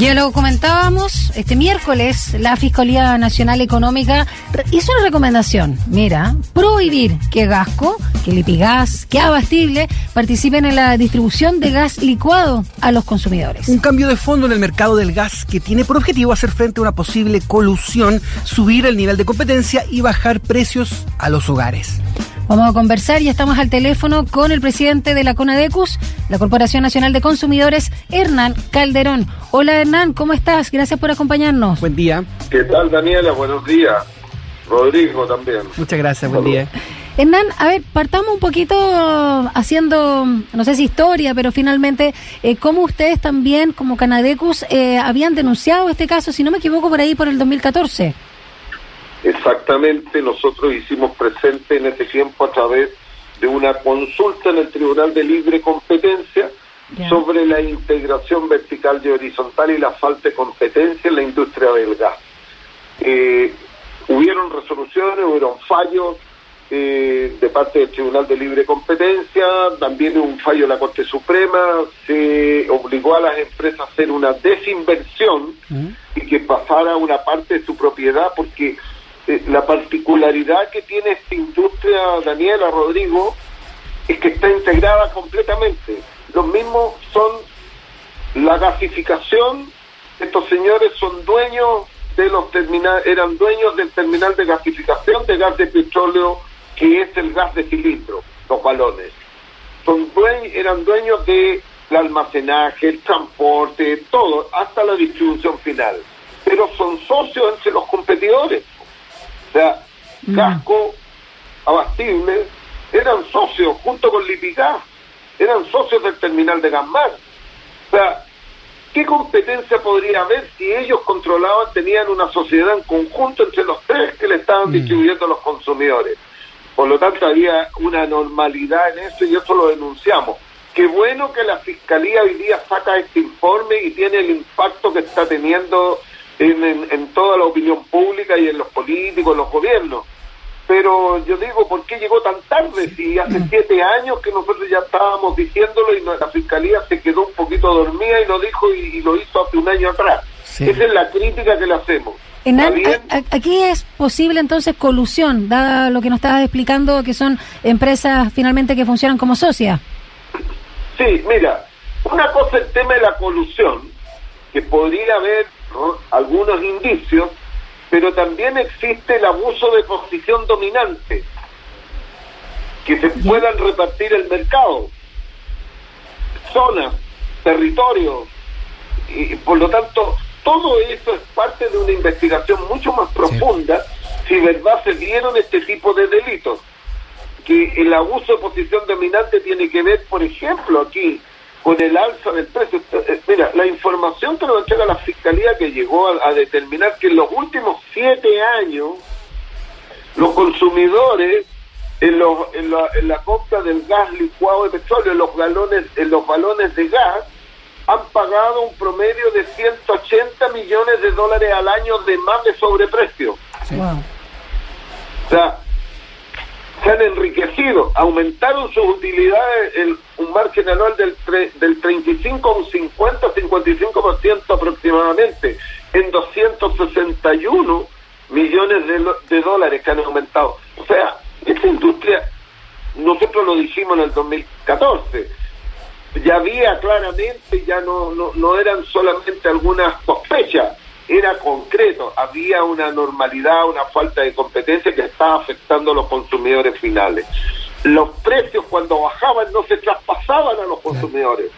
Ya lo comentábamos, este miércoles la Fiscalía Nacional Económica hizo una recomendación, mira, prohibir que Gasco, que Lipigas, que Abastible participen en la distribución de gas licuado a los consumidores. Un cambio de fondo en el mercado del gas que tiene por objetivo hacer frente a una posible colusión, subir el nivel de competencia y bajar precios a los hogares. Vamos a conversar, y estamos al teléfono con el presidente de la CONADECUS, la Corporación Nacional de Consumidores, Hernán Calderón. Hola Hernán, ¿cómo estás? Gracias por acompañarnos. Buen día. ¿Qué tal Daniela? Buenos días. Rodrigo también. Muchas gracias, buen día. Hernán, a ver, partamos un poquito haciendo, no sé si historia, pero finalmente, eh, cómo ustedes también, como Canadecus, eh, habían denunciado este caso, si no me equivoco, por ahí por el 2014. Exactamente, nosotros hicimos presente en ese tiempo a través de una consulta en el Tribunal de Libre Competencia sobre la integración vertical y horizontal y la falta de competencia en la industria del gas. Eh, hubieron resoluciones, hubieron fallos eh, de parte del Tribunal de Libre Competencia, también un fallo de la Corte Suprema, se obligó a las empresas a hacer una desinversión y que pasara una parte de su propiedad porque eh, la particularidad que tiene esta industria, Daniela, Rodrigo, es que está integrada completamente. Los mismos son la gasificación, estos señores son dueños de los terminales, eran dueños del terminal de gasificación de gas de petróleo, que es el gas de cilindro, los balones. Son dueños, eran dueños de el almacenaje, el transporte, todo, hasta la distribución final. Pero son socios entre los competidores. Casco, Abastible, eran socios junto con Lipigas, eran socios del terminal de Gasmar. O sea, ¿qué competencia podría haber si ellos controlaban, tenían una sociedad en conjunto entre los tres que le estaban mm. distribuyendo a los consumidores? Por lo tanto, había una normalidad en eso y eso lo denunciamos. Qué bueno que la Fiscalía hoy día saca este informe y tiene el impacto que está teniendo en, toda la opinión pública y en los políticos, en los gobiernos. Pero yo digo, ¿por qué llegó tan tarde? Si hace siete años que nosotros ya estábamos diciéndolo y la Fiscalía se quedó un poquito dormida y lo dijo y, lo hizo hace un año atrás. Esa es la crítica que le hacemos. aquí es posible entonces colusión, dada lo que nos estabas explicando, que son empresas finalmente que funcionan como socias. Sí, mira, una cosa es el tema de la colusión, que podría haber algunos indicios, pero también existe el abuso de posición dominante, que se puedan repartir el mercado, zonas, territorios, y por lo tanto todo eso es parte de una investigación mucho más profunda si verdad se dieron este tipo de delitos. Que el abuso de posición dominante tiene que ver, por ejemplo, aquí con el alza del precio. Eh, mira, la información que nos entrega la Fiscalía que llegó a, determinar que en los últimos siete años los consumidores en, los, en, la, en, la, compra del gas licuado de petróleo, en los galones, en los balones de gas, han pagado un promedio de 180 millones de dólares al año de más de sobreprecio. O sea, se han enriquecido, aumentaron sus utilidades, el, un margen anual del, del 35 a un 50, 55% aproximadamente, en 261 millones de, de dólares que han aumentado. O sea, esta industria, nosotros lo dijimos en el 2014, ya había claramente, ya no, no, no eran solamente algunas sospechas, era concreto, había una normalidad, una falta de competencia que estaba afectando a los consumidores finales. Los precios cuando bajaban no se traspasaban a los consumidores,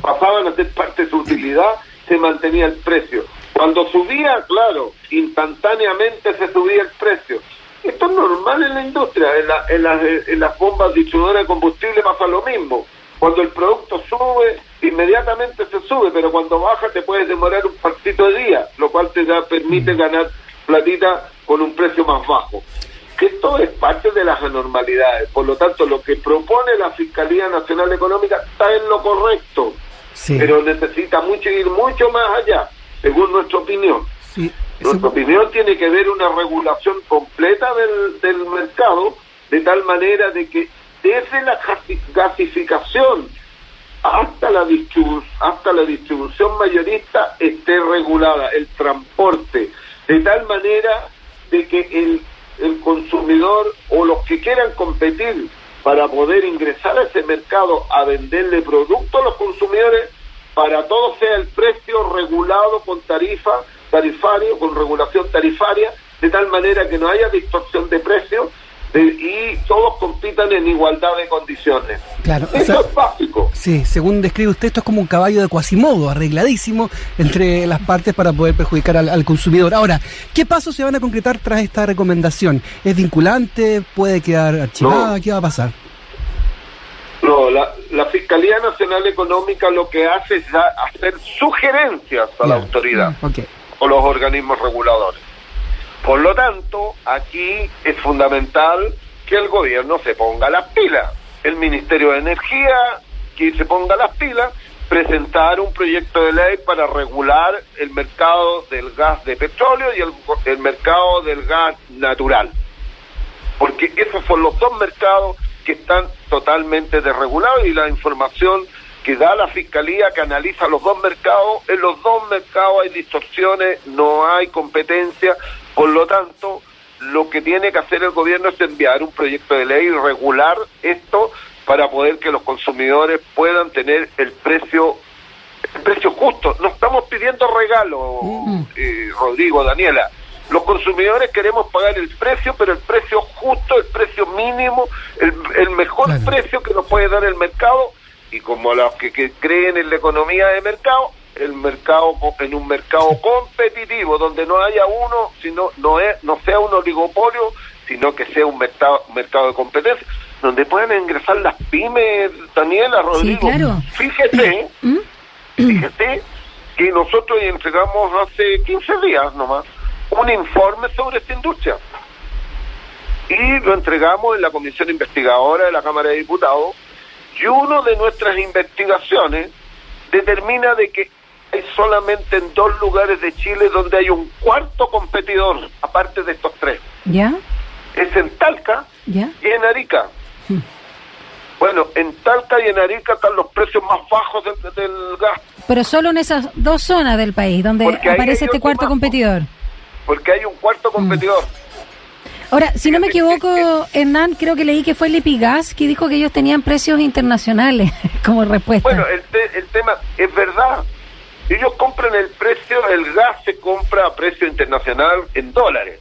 pasaban a ser parte de su utilidad, se mantenía el precio. Cuando subía, claro, instantáneamente se subía el precio. Esto es normal en la industria, en, la, en, las, en las bombas distribuidoras de combustible pasa lo mismo. Cuando el producto sube, inmediatamente se sube, pero cuando baja te puedes demorar un partito de día, lo cual te da, permite mm. ganar platita con un precio más bajo. Esto es parte de las anormalidades, por lo tanto lo que propone la Fiscalía Nacional Económica está en lo correcto, pero necesita mucho ir mucho más allá, según nuestra opinión. Nuestra opinión tiene que ver una regulación completa del, del mercado, de tal manera de que desde la gasificación hasta la, hasta la distribución mayorista esté regulada, el transporte, de tal manera de que el, consumidor o los que quieran competir para poder ingresar a ese mercado a venderle productos a los consumidores, para todo sea el precio regulado con tarifa, tarifario, con regulación tarifaria, de tal manera que no haya distorsión de precios y todos compitan en igualdad de condiciones. Claro, Eso es básico. Sí, según describe usted, esto es como un caballo de Quasimodo, arregladísimo entre las partes para poder perjudicar al, consumidor. Ahora, ¿qué pasos se van a concretar tras esta recomendación? ¿Es vinculante? ¿Puede quedar archivada? ¿Qué va a pasar? No, la, Fiscalía Nacional Económica lo que hace es hacer sugerencias a la autoridad o los organismos reguladores. Por lo tanto, aquí es fundamental que el gobierno se ponga las pilas. El Ministerio de Energía, que se ponga las pilas, presentar un proyecto de ley para regular el mercado del gas de petróleo y el, mercado del gas natural. Porque esos son los dos mercados que están totalmente desregulados y la información que da la Fiscalía que analiza los dos mercados, en los dos mercados hay distorsiones, no hay competencia, por lo tanto, lo que tiene que hacer el gobierno es enviar un proyecto de ley y regular esto para poder que los consumidores puedan tener el precio el precio justo. No estamos pidiendo regalo, eh, Rodrigo, Daniela. Los consumidores queremos pagar el precio, pero el precio justo, el precio mínimo, el, mejor precio que nos puede dar el mercado. Y como los que creen en la economía de mercado, el mercado en un mercado competitivo donde no haya uno, sino no es no sea un oligopolio, sino que sea un mercado, mercado de competencia donde puedan ingresar las pymes, Daniela, Rodrigo. Fíjese, ¿Mm? fíjese que nosotros entregamos hace 15 días nomás un informe sobre esta industria. Y lo entregamos en la comisión investigadora de la Cámara de Diputados y uno de nuestras investigaciones determina de que hay solamente en dos lugares de Chile donde hay un cuarto competidor, aparte de estos tres. ¿Ya? Es en Talca y en Arica. Hmm. Bueno, en Talca y en Arica están los precios más bajos del, gas. Pero solo en esas dos zonas del país donde aparece este cuarto competidor. Porque hay un cuarto hmm. competidor. Ahora, si no me equivoco, Hernán, creo que leí que fue Lipigas que dijo que ellos tenían precios internacionales como respuesta. Bueno, el, el tema es verdad, ellos compran el precio, el gas se compra a precio internacional en dólares.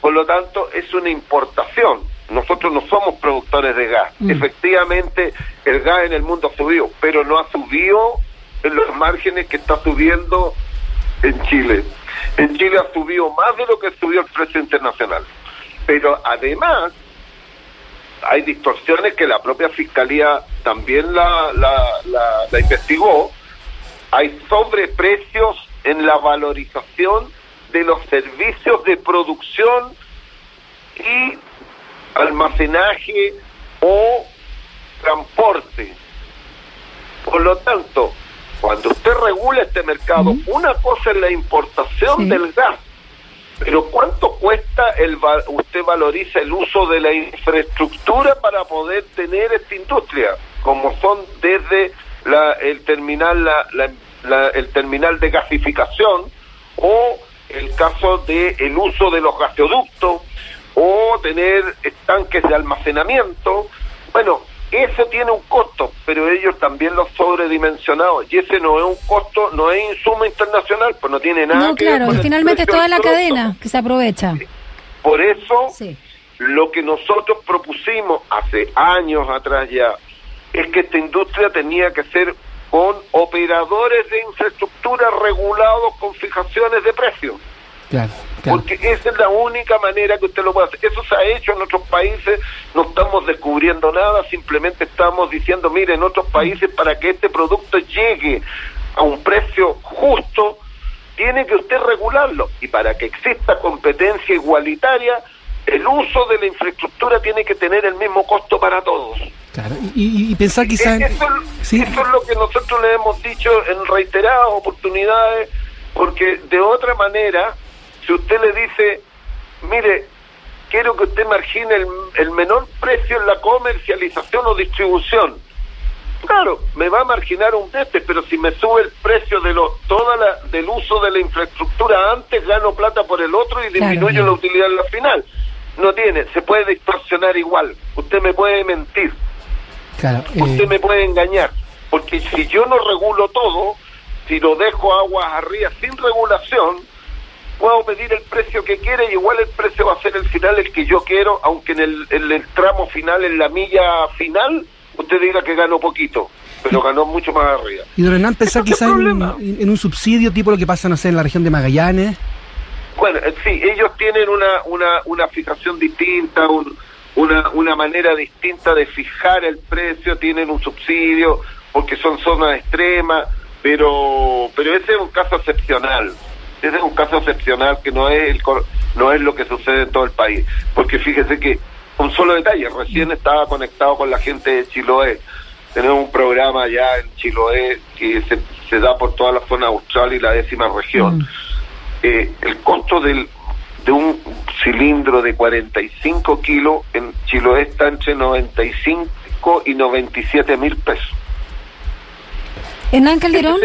Por lo tanto, es una importación. Nosotros no somos productores de gas. Mm. Efectivamente, el gas en el mundo ha subido, pero no ha subido en los márgenes que está subiendo en Chile. En Chile ha subido más de lo que subió el precio internacional. Pero además, hay distorsiones que la propia Fiscalía también la, la, la investigó, hay sobreprecios en la valorización de los servicios de producción y almacenaje o transporte. Por lo tanto, cuando usted regula este mercado, una cosa es la importación del gas, pero ¿cuánto cuesta el usted valoriza el uso de la infraestructura para poder tener esta industria? Como son la, el terminal la, el terminal de gasificación o el caso de el uso de los gasoductos o tener estanques de almacenamiento. Bueno eso tiene un costo pero ellos también lo sobredimensionados y ese no es un costo no es insumo internacional pues no tiene nada no, claro y finalmente es toda la cadena que se aprovecha. Por eso lo que nosotros propusimos hace años atrás ya es que esta industria tenía que ser con operadores de infraestructura regulados con fijaciones de precios. Porque esa es la única manera que usted lo puede hacer. Eso se ha hecho en otros países, no estamos descubriendo nada, simplemente estamos diciendo, mire, en otros países para que este producto llegue a un precio justo, tiene que usted regularlo. Y para que exista competencia igualitaria, el uso de la infraestructura tiene que tener el mismo costo para todos. Claro, y, pensar quizás... Eso, eso, es lo que nosotros le hemos dicho en reiteradas oportunidades, porque de otra manera, si usted le dice, mire, quiero que usted margine el, el menor precio en la comercialización o distribución, Claro, me va a marginar un este, pero si me sube el precio de lo, toda la, del uso de la infraestructura antes, gano plata por el otro y disminuyo la utilidad en la final. No tiene, se puede distorsionar igual. Usted me puede mentir. Usted eh, me puede engañar. Porque si yo no regulo todo, si lo dejo aguas arriba sin regulación, puedo pedir el precio que quiere y igual el precio va a ser el final el que yo quiero, aunque en el, en el tramo final, en la milla final, usted diga que ganó poquito, pero ganó mucho más arriba. ¿Y Hernán pensar quizás en, un subsidio tipo lo que pasa, no sé, en la región de Magallanes? Bueno, eh, sí, ellos tienen una, una, una fijación distinta, una, una manera distinta de fijar el precio, tienen un subsidio, porque son zonas extremas, pero, pero ese es un caso excepcional. Ese es un caso excepcional que no es, el, no es lo que sucede en todo el país. Porque fíjese que un solo detalle, recién estaba conectado con la gente de Chiloé. Tenemos un programa ya en Chiloé que se, da por toda la zona austral y la décima región. Mm. Eh, el costo del, de un cilindro de 45 kilos en Chiloé está entre 95 y 97 mil pesos. Hernán Calderón.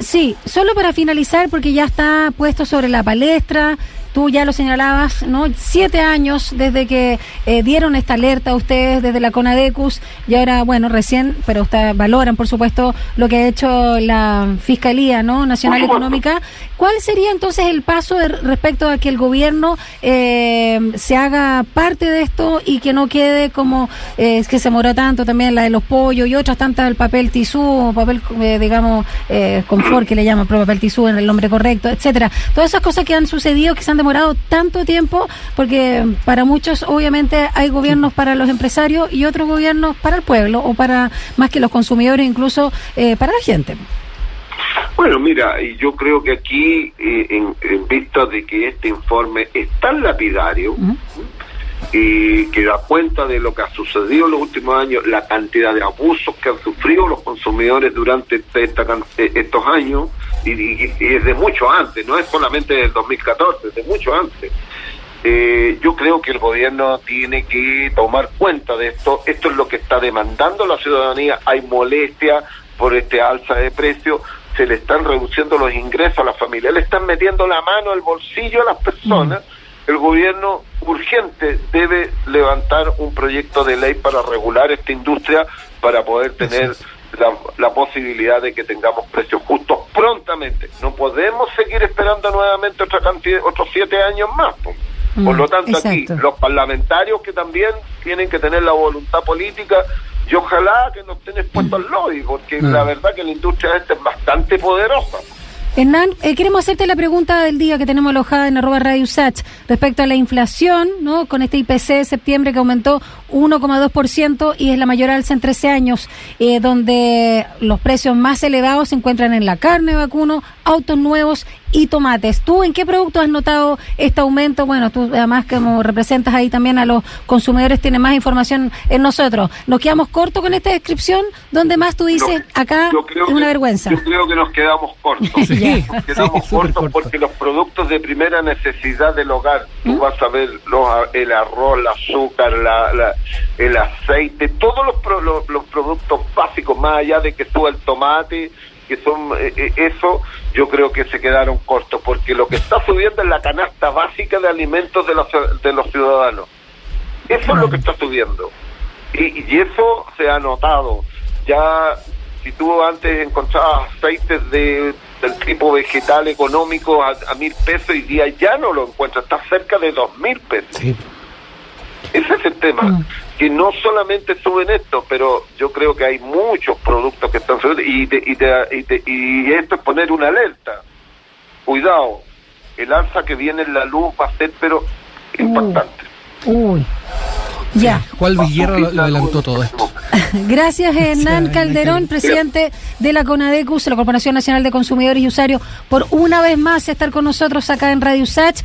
Sí, solo para finalizar, porque ya está puesto sobre la palestra Tú ya lo señalabas, ¿no? Siete años desde que eh, dieron esta alerta a ustedes desde la CONADECUS y ahora, bueno, recién, pero usted, valoran, por supuesto, lo que ha hecho la Fiscalía ¿no? Nacional Económica. ¿Cuál sería entonces el paso respecto a que el gobierno eh, se haga parte de esto y que no quede como eh, que se moró tanto también la de los pollos y otras tantas, el papel tisú, papel, digamos, confort que le llaman, pero papel tisú en el nombre correcto, etcétera? Todas esas cosas que han sucedido que se han demorado tanto tiempo? Porque para muchos, obviamente, hay gobiernos para los empresarios y otros gobiernos para el pueblo o para más que los consumidores, incluso eh, para la gente. Bueno, mira, yo creo que aquí, eh, en, vista de que este informe es tan lapidario, y que da cuenta de lo que ha sucedido en los últimos años, la cantidad de abusos que han sufrido los consumidores durante eh, estos años, y, y, de mucho antes, no es solamente del 2014, de mucho antes. Eh, yo creo que el gobierno tiene que tomar cuenta de esto. Esto es lo que está demandando la ciudadanía. Hay molestia por este alza de precios. Se le están reduciendo los ingresos a las familias. Le están metiendo la mano al bolsillo a las personas. Mm. El gobierno urgente debe levantar un proyecto de ley para regular esta industria para poder tener la, posibilidad de que tengamos precios justos No podemos seguir esperando nuevamente otra cantidad, otros siete años más. Por mm, lo tanto, aquí los parlamentarios que también tienen que tener la voluntad política y ojalá que no estén expuestos al lobby, porque mm. la verdad que la industria esta es bastante poderosa. Hernán, eh, queremos hacerte la pregunta del día que tenemos alojada en arroba Radio Sach respecto a la inflación, ¿no? Con este IPC de septiembre que aumentó 1,2% y es la mayor alza en 13 años, eh, donde los precios más elevados se encuentran en la carne vacuno, autos nuevos y tomates. ¿Tú en qué producto has notado este aumento? Bueno, tú además como representas ahí también a los consumidores, tienes más información en nosotros. ¿Nos quedamos cortos con esta descripción? ¿Dónde más tú dices, acá es una vergüenza? Yo creo que nos quedamos cortos. sí, nos quedamos cortos porque los productos de primera necesidad del hogar, tú ¿Mm? vas a ver los, el arroz, el azúcar, la, el aceite, todos los, los, productos básicos, más allá de que tú el tomate, que son eh, eh, eso, yo creo que se quedaron cortos, porque lo que está subiendo es la canasta básica de alimentos de los, de los ciudadanos. Eso es lo que está subiendo. Y, y eso se ha notado. Ya, si tú antes encontrabas aceites de, del tipo vegetal económico a, mil pesos, y día ya no lo encuentras, está cerca de dos mil pesos. Es el tema. Mm. Que no solamente suben esto, pero yo creo que hay muchos productos que están subiendo y, y, y, esto es poner una alerta. Cuidado, el alza que viene en la luz va a ser, pero impactante. Uy. Ya. ¿Cuál Villarra lo, adelantó todo esto? Gracias, Hernán Calderón, presidente de la CONADECUS, la Corporación Nacional de Consumidores y Usuarios, por una vez más estar con nosotros acá en Radio Sach.